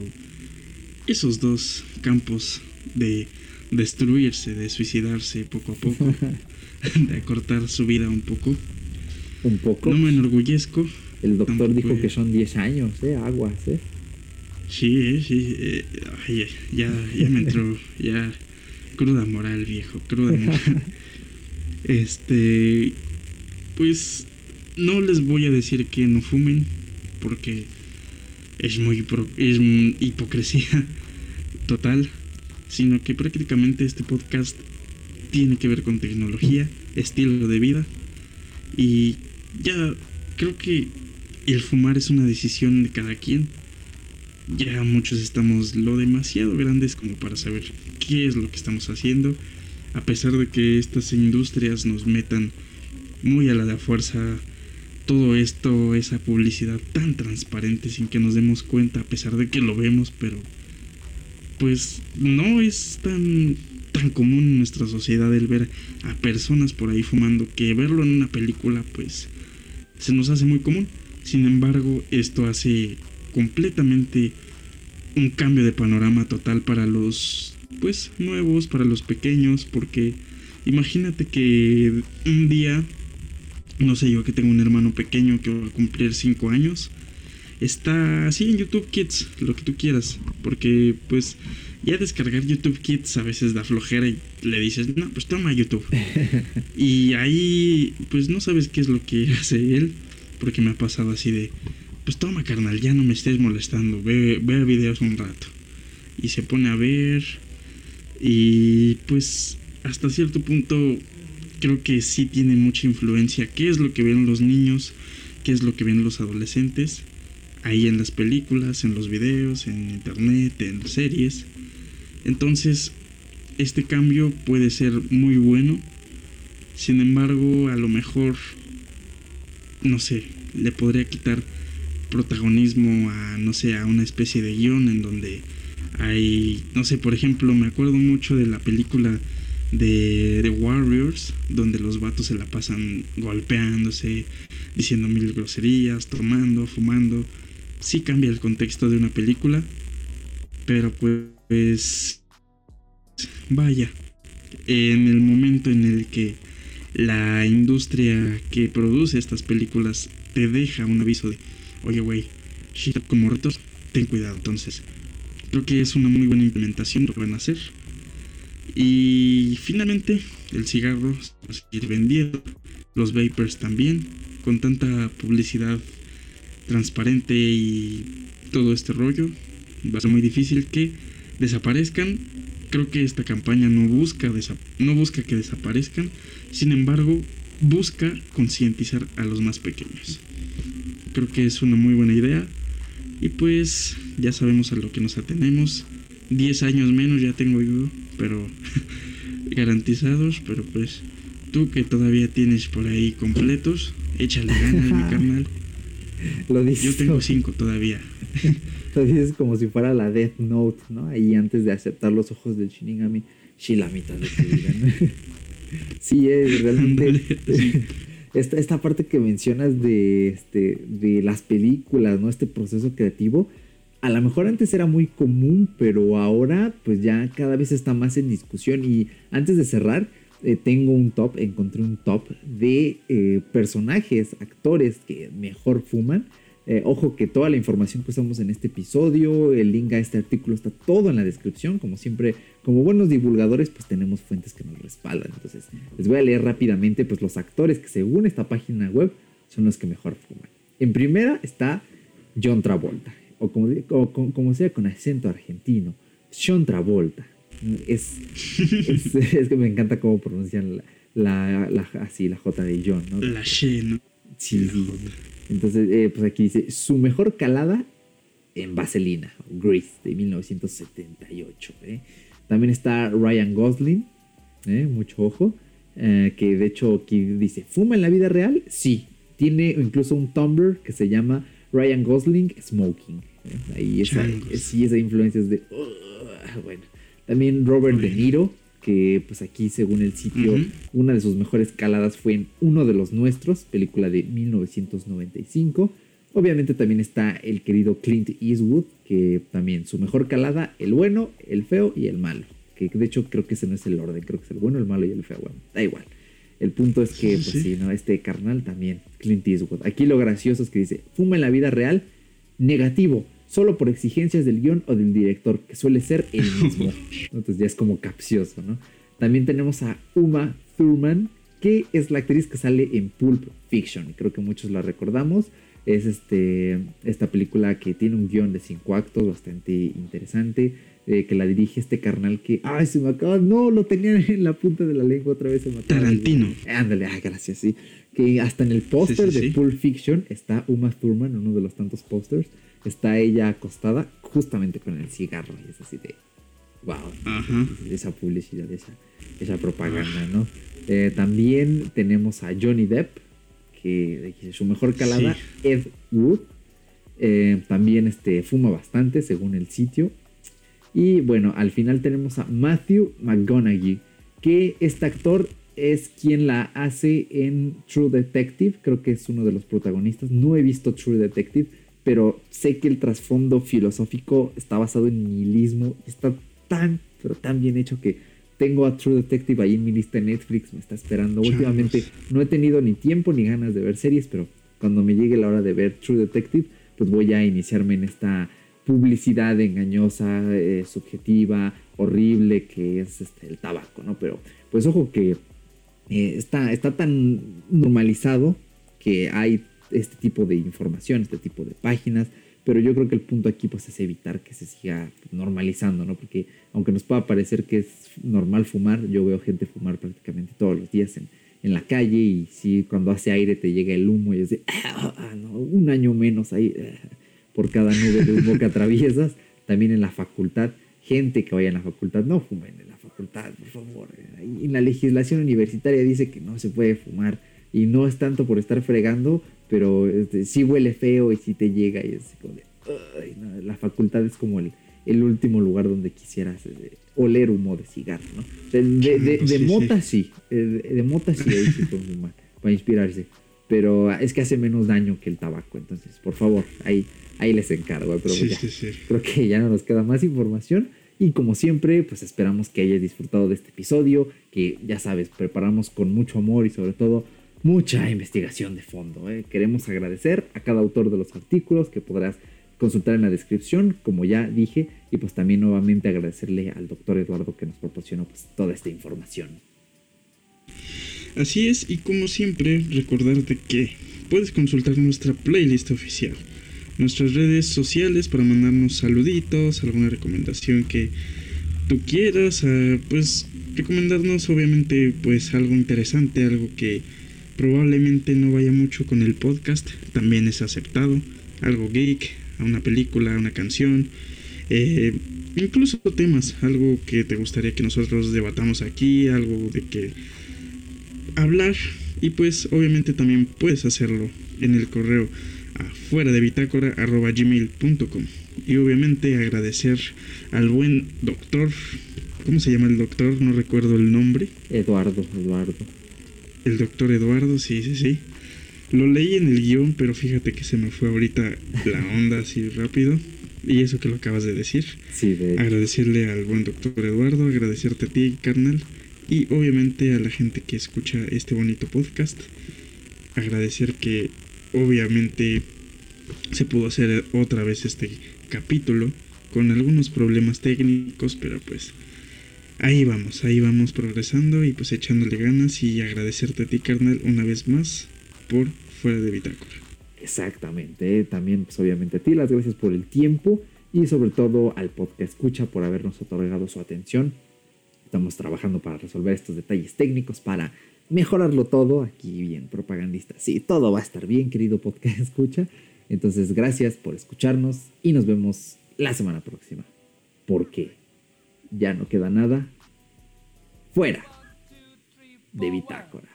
esos dos campos de destruirse, de suicidarse poco a poco, de acortar su vida un poco. Un poco. No me enorgullezco. El doctor dijo que son 10 años, ¿eh? Aguas, ¿eh? Sí, eh, sí. Eh, ya, ya me entró, ya. Cruda moral, viejo, cruda moral. este. Pues. No les voy a decir que no fumen, porque es muy es hipocresía total sino que prácticamente este podcast tiene que ver con tecnología, estilo de vida y ya creo que el fumar es una decisión de cada quien. Ya muchos estamos lo demasiado grandes como para saber qué es lo que estamos haciendo, a pesar de que estas industrias nos metan muy a la fuerza todo esto, esa publicidad tan transparente sin que nos demos cuenta, a pesar de que lo vemos, pero pues no es tan, tan común en nuestra sociedad el ver a personas por ahí fumando que verlo en una película pues se nos hace muy común. Sin embargo, esto hace completamente un cambio de panorama total para los pues nuevos, para los pequeños, porque imagínate que un día, no sé, yo que tengo un hermano pequeño que va a cumplir 5 años, Está así en YouTube Kids, lo que tú quieras. Porque pues ya descargar YouTube Kids a veces da flojera y le dices, no, pues toma YouTube. y ahí pues no sabes qué es lo que hace él. Porque me ha pasado así de, pues toma carnal, ya no me estés molestando, ve, ve videos un rato. Y se pone a ver. Y pues hasta cierto punto creo que sí tiene mucha influencia. ¿Qué es lo que ven los niños? ¿Qué es lo que ven los adolescentes? Ahí en las películas, en los videos, en internet, en series. Entonces, este cambio puede ser muy bueno. Sin embargo, a lo mejor, no sé, le podría quitar protagonismo a, no sé, a una especie de guion en donde hay, no sé, por ejemplo, me acuerdo mucho de la película de The Warriors, donde los vatos se la pasan golpeándose, diciendo mil groserías, tomando, fumando. Sí cambia el contexto de una película, pero pues vaya, en el momento en el que la industria que produce estas películas te deja un aviso de, oye güey, shit como retos, ten cuidado. Entonces, creo que es una muy buena implementación lo que van a hacer. Y finalmente, el cigarro se vendiendo, los vapers también, con tanta publicidad transparente y todo este rollo, va a ser muy difícil que desaparezcan. Creo que esta campaña no busca, no busca que desaparezcan, sin embargo, busca concientizar a los más pequeños. Creo que es una muy buena idea. Y pues ya sabemos a lo que nos atenemos. 10 años menos ya tengo yo, pero garantizados, pero pues tú que todavía tienes por ahí completos, échale ganas, mi carnal. Lo dices. Yo tengo 5 todavía. Lo dices como si fuera la Death Note, ¿no? Ahí antes de aceptar los ojos del Shinigami, sí, la mitad de tu vida, ¿no? sí, es realmente. esta, esta parte que mencionas de, este, de las películas, ¿no? Este proceso creativo a lo mejor antes era muy común, pero ahora pues ya cada vez está más en discusión. Y antes de cerrar, eh, tengo un top, encontré un top de eh, personajes, actores que mejor fuman. Eh, ojo que toda la información que usamos en este episodio, el link a este artículo está todo en la descripción. Como siempre, como buenos divulgadores, pues tenemos fuentes que nos respaldan. Entonces, les voy a leer rápidamente pues los actores que según esta página web son los que mejor fuman. En primera está John Travolta o como, como, sea con acento argentino, John Travolta. Es, es, que me encanta cómo pronuncian la, la, así, la J de John, ¿no? La She, ¿no? Sí, Entonces, eh, pues aquí dice, su mejor calada en Vaselina, Grease, de 1978. ¿eh? También está Ryan Gosling, ¿eh? mucho ojo, que de hecho aquí dice, ¿fuma en la vida real? Sí, tiene incluso un Tumblr que se llama Ryan Gosling Smoking. Ahí esa, sí, esa influencia es de... bueno. También Robert De Niro, que pues aquí según el sitio, una de sus mejores caladas fue en Uno de los Nuestros, película de 1995. Obviamente también está el querido Clint Eastwood, que también su mejor calada, el bueno, el feo y el malo. Que de hecho creo que ese no es el orden, creo que es el bueno, el malo y el feo. Bueno, da igual. El punto es que, pues sí, ¿no? Este carnal también, Clint Eastwood. Aquí lo gracioso es que dice, fuma en la vida real negativo, solo por exigencias del guion o del director, que suele ser el mismo. Entonces ya es como capcioso, ¿no? También tenemos a Uma Thurman, que es la actriz que sale en Pulp Fiction. Creo que muchos la recordamos. Es este, esta película que tiene un guion de cinco actos bastante interesante. Eh, que la dirige este carnal que. ¡Ay, se me acaba! No, lo tenía en la punta de la lengua otra vez. Se me Tarantino. Ándale, ay, gracias, sí que hasta en el póster de Pulp Fiction está Uma Thurman, uno de los tantos pósters, está ella acostada justamente con el cigarro y es así de wow, esa publicidad, esa, esa propaganda, ¿no? Eh, también tenemos a Johnny Depp, que su mejor calada, Ed Wood, eh, también este, fuma bastante según el sitio. Y bueno, al final tenemos a Matthew McGonaghy, que este actor es quien la hace en True Detective. Creo que es uno de los protagonistas. No he visto True Detective, pero sé que el trasfondo filosófico está basado en nihilismo. Está tan, pero tan bien hecho que tengo a True Detective ahí en mi lista de Netflix. Me está esperando. Últimamente no he tenido ni tiempo ni ganas de ver series, pero cuando me llegue la hora de ver True Detective, pues voy a iniciarme en esta publicidad engañosa, eh, subjetiva, horrible que es este, el tabaco, ¿no? Pero pues ojo que eh, está, está tan normalizado que hay este tipo de información, este tipo de páginas, pero yo creo que el punto aquí pues es evitar que se siga normalizando, ¿no? Porque aunque nos pueda parecer que es normal fumar, yo veo gente fumar prácticamente todos los días en, en la calle y si cuando hace aire te llega el humo y es de, ah, no, un año menos ahí ah, por cada nube de humo que atraviesas, también en la facultad, gente que vaya en la facultad, no fumen en la facultad, por favor. Y la legislación universitaria dice que no se puede fumar y no es tanto por estar fregando, pero este, sí huele feo y sí te llega y es como de, la facultad es como el, el último lugar donde quisieras eh, oler humo de cigarro, ¿no? De, de, de- de Sí, sí. mota sí, eh, de, mota sí ahí sí pueden fumar, para inspirarse. Pero es que hace menos daño que el tabaco, entonces, por favor, ahí, ahí les encargo. Pero Sí, ya, sí, sí. creo que ya no nos queda más información. Y como siempre, pues esperamos que hayas disfrutado de este episodio, que ya sabes, preparamos con mucho amor y sobre todo mucha investigación de fondo. ¿eh? Queremos agradecer a cada autor de los artículos que podrás consultar en la descripción, como ya dije, y pues también nuevamente agradecerle al doctor Eduardo que nos proporcionó pues, toda esta información. Así es, y como siempre, recordarte que puedes consultar nuestra playlist oficial, nuestras redes sociales para mandarnos saluditos, alguna recomendación que tú quieras, ah, pues recomendarnos obviamente pues algo interesante, algo que probablemente no vaya mucho con el podcast, también es aceptado, algo geek, a una película, a una canción, eh, incluso temas, algo que te gustaría que nosotros debatamos aquí, algo de que hablar y pues obviamente también puedes hacerlo en el correo afuera de bitácora arroba y obviamente agradecer al buen doctor ¿cómo se llama el doctor? no recuerdo el nombre Eduardo, Eduardo. El doctor Eduardo, sí, sí, sí. Lo leí en el guion pero fíjate que se me fue ahorita la onda así rápido. Y eso que lo acabas de decir. Sí, de agradecerle al buen doctor Eduardo, agradecerte a ti, carnal, y obviamente a la gente que escucha este bonito podcast. Agradecer que obviamente se pudo hacer otra vez este capítulo con algunos problemas técnicos, pero pues ahí vamos, ahí vamos progresando y pues echándole ganas y agradecerte a ti, carnal, una vez más por fuera de bitácora. Exactamente, también pues obviamente a ti las gracias por el tiempo y sobre todo al podcast escucha por habernos otorgado su atención. Estamos trabajando para resolver estos detalles técnicos, para mejorarlo todo, aquí bien propagandista. Sí, todo va a estar bien, querido podcast escucha. Entonces, gracias por escucharnos y nos vemos la semana próxima. Porque ya no queda nada fuera de bitácora.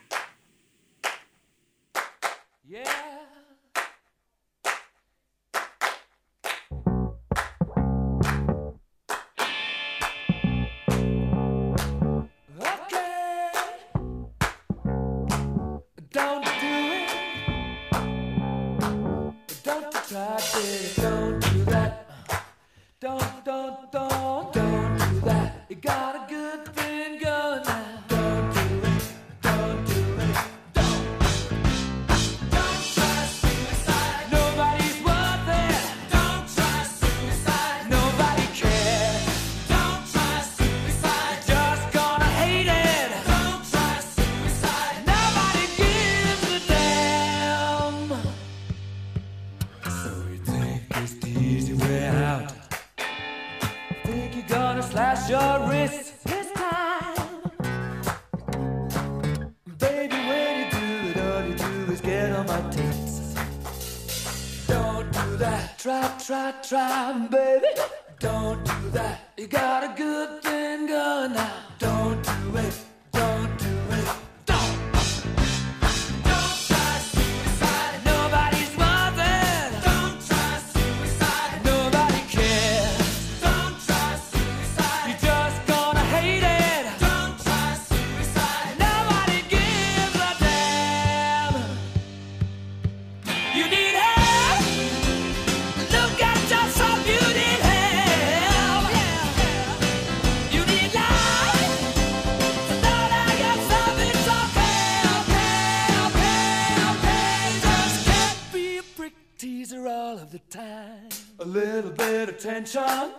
Little bit of tension.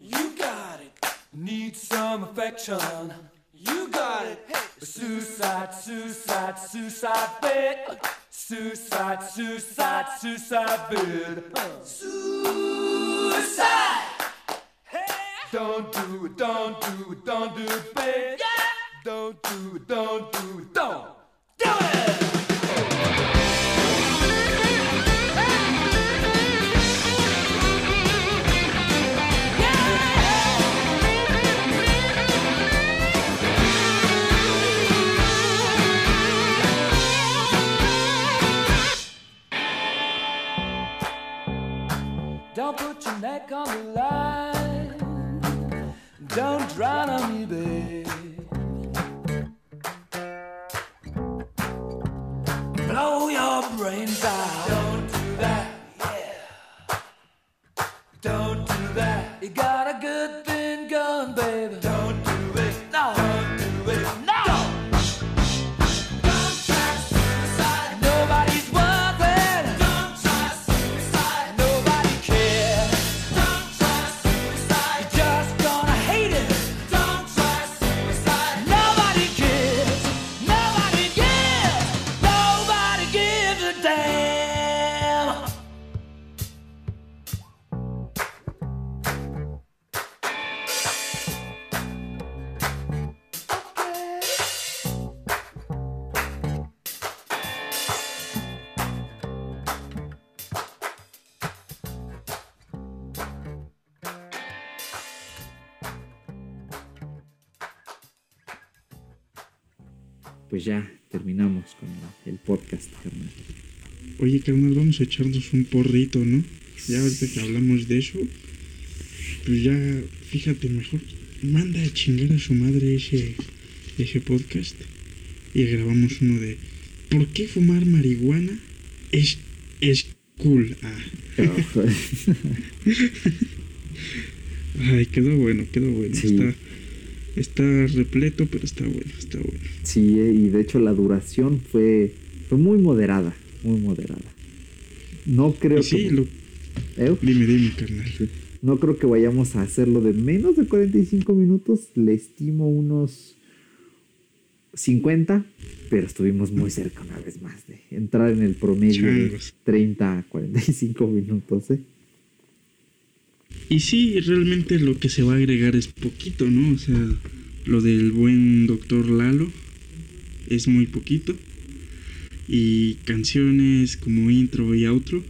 You got it. Need some affection. You got it. Suicide, suicide, suicide bit. Suicide, suicide, suicide bid. Suicide. Don't do it, don't do it, don't do it, babe. Don't do it, don't do it, don't do it. Don't put your neck on the line. Don't drown on me, babe. Blow your brains out. Don't do that. Yeah. Don't do that. You got a good thing Pues ya terminamos con el podcast, carnal. Oye, carnal, vamos a echarnos un porrito, ¿no? Ya ahorita que hablamos de eso, pues ya, fíjate, mejor manda a chingar a su madre ese, ese podcast y grabamos uno de ¿Por qué fumar marihuana es, es cool? Ah. Ay, quedó bueno, quedó bueno. Sí. Está, está repleto, pero está bueno, está bueno. Sí, eh, y de hecho la duración fue, fue muy moderada, muy moderada. No creo Y sí, que... lo, ¿Eh? dime, dime, carnal. No creo que vayamos a hacerlo de menos de 45 minutos. Le estimo unos 50, pero estuvimos muy cerca una vez más de entrar en el promedio de Changos. 30 a 45 minutos. ¿eh? Y sí, realmente lo que se va a agregar es poquito, ¿no? O sea, lo del buen doctor Lalo es muy poquito. Y canciones como intro y outro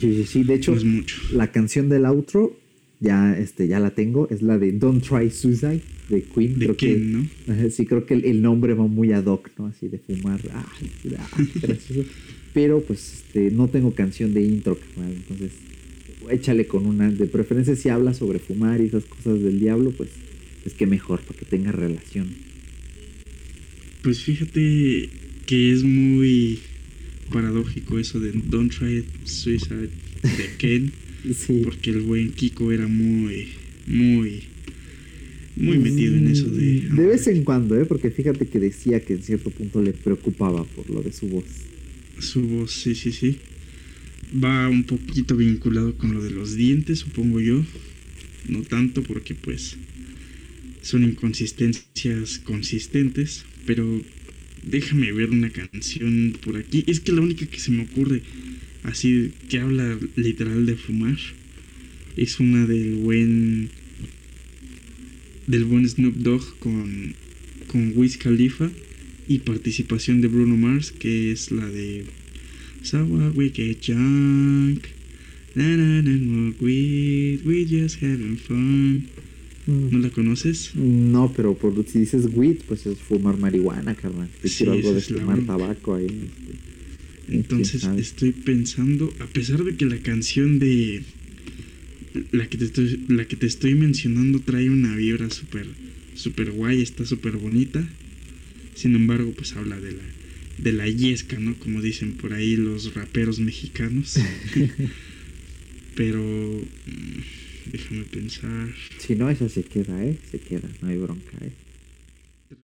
Sí, sí, sí. De hecho, no es mucho. la canción del outro ya, este, ya la tengo. Es la de Don't Try Suicide de Queen. De creo que- Ken, ¿no? Ajá, Sí, creo que el, el nombre va muy ad hoc, ¿no? Así de fumar. Ah, ah. Pero pues este, no tengo canción de intro, carnal. Entonces, échale con una. De preferencia, si habla sobre fumar y esas cosas del diablo, pues es que mejor, para que tenga relación. Pues fíjate que es muy paradójico eso de Don't Try Suicide de Ken. Sí. Porque el buen Kiko era muy, muy, muy metido en eso de... Mm, De vez en cuando, ¿eh? Porque fíjate que decía que en cierto punto le preocupaba por lo de su voz. Su voz, sí, sí, sí. Va un poquito vinculado con lo de los dientes, supongo yo. No tanto porque pues son inconsistencias consistentes, pero déjame ver una canción por aquí. Es que la única que se me ocurre así que habla literal de fumar es una del buen del buen Snoop Dogg con con Wiz Khalifa y participación de Bruno Mars que es la de We get drunk smoke weed, we just having fun ¿No la conoces? No, pero por, si dices weed, pues es fumar marihuana, carnal. Te Sí, algo de fumar tabaco ahí. este. Entonces estoy pensando, a pesar de que la canción de la que te estoy, la que te estoy mencionando trae una vibra súper súper guay, está súper bonita. Sin embargo, pues habla de la de la yesca, ¿no? Como dicen por ahí los raperos mexicanos. Pero mm, déjame pensar. Si no, esa se queda, ¿eh? Se queda, no hay bronca, ¿eh?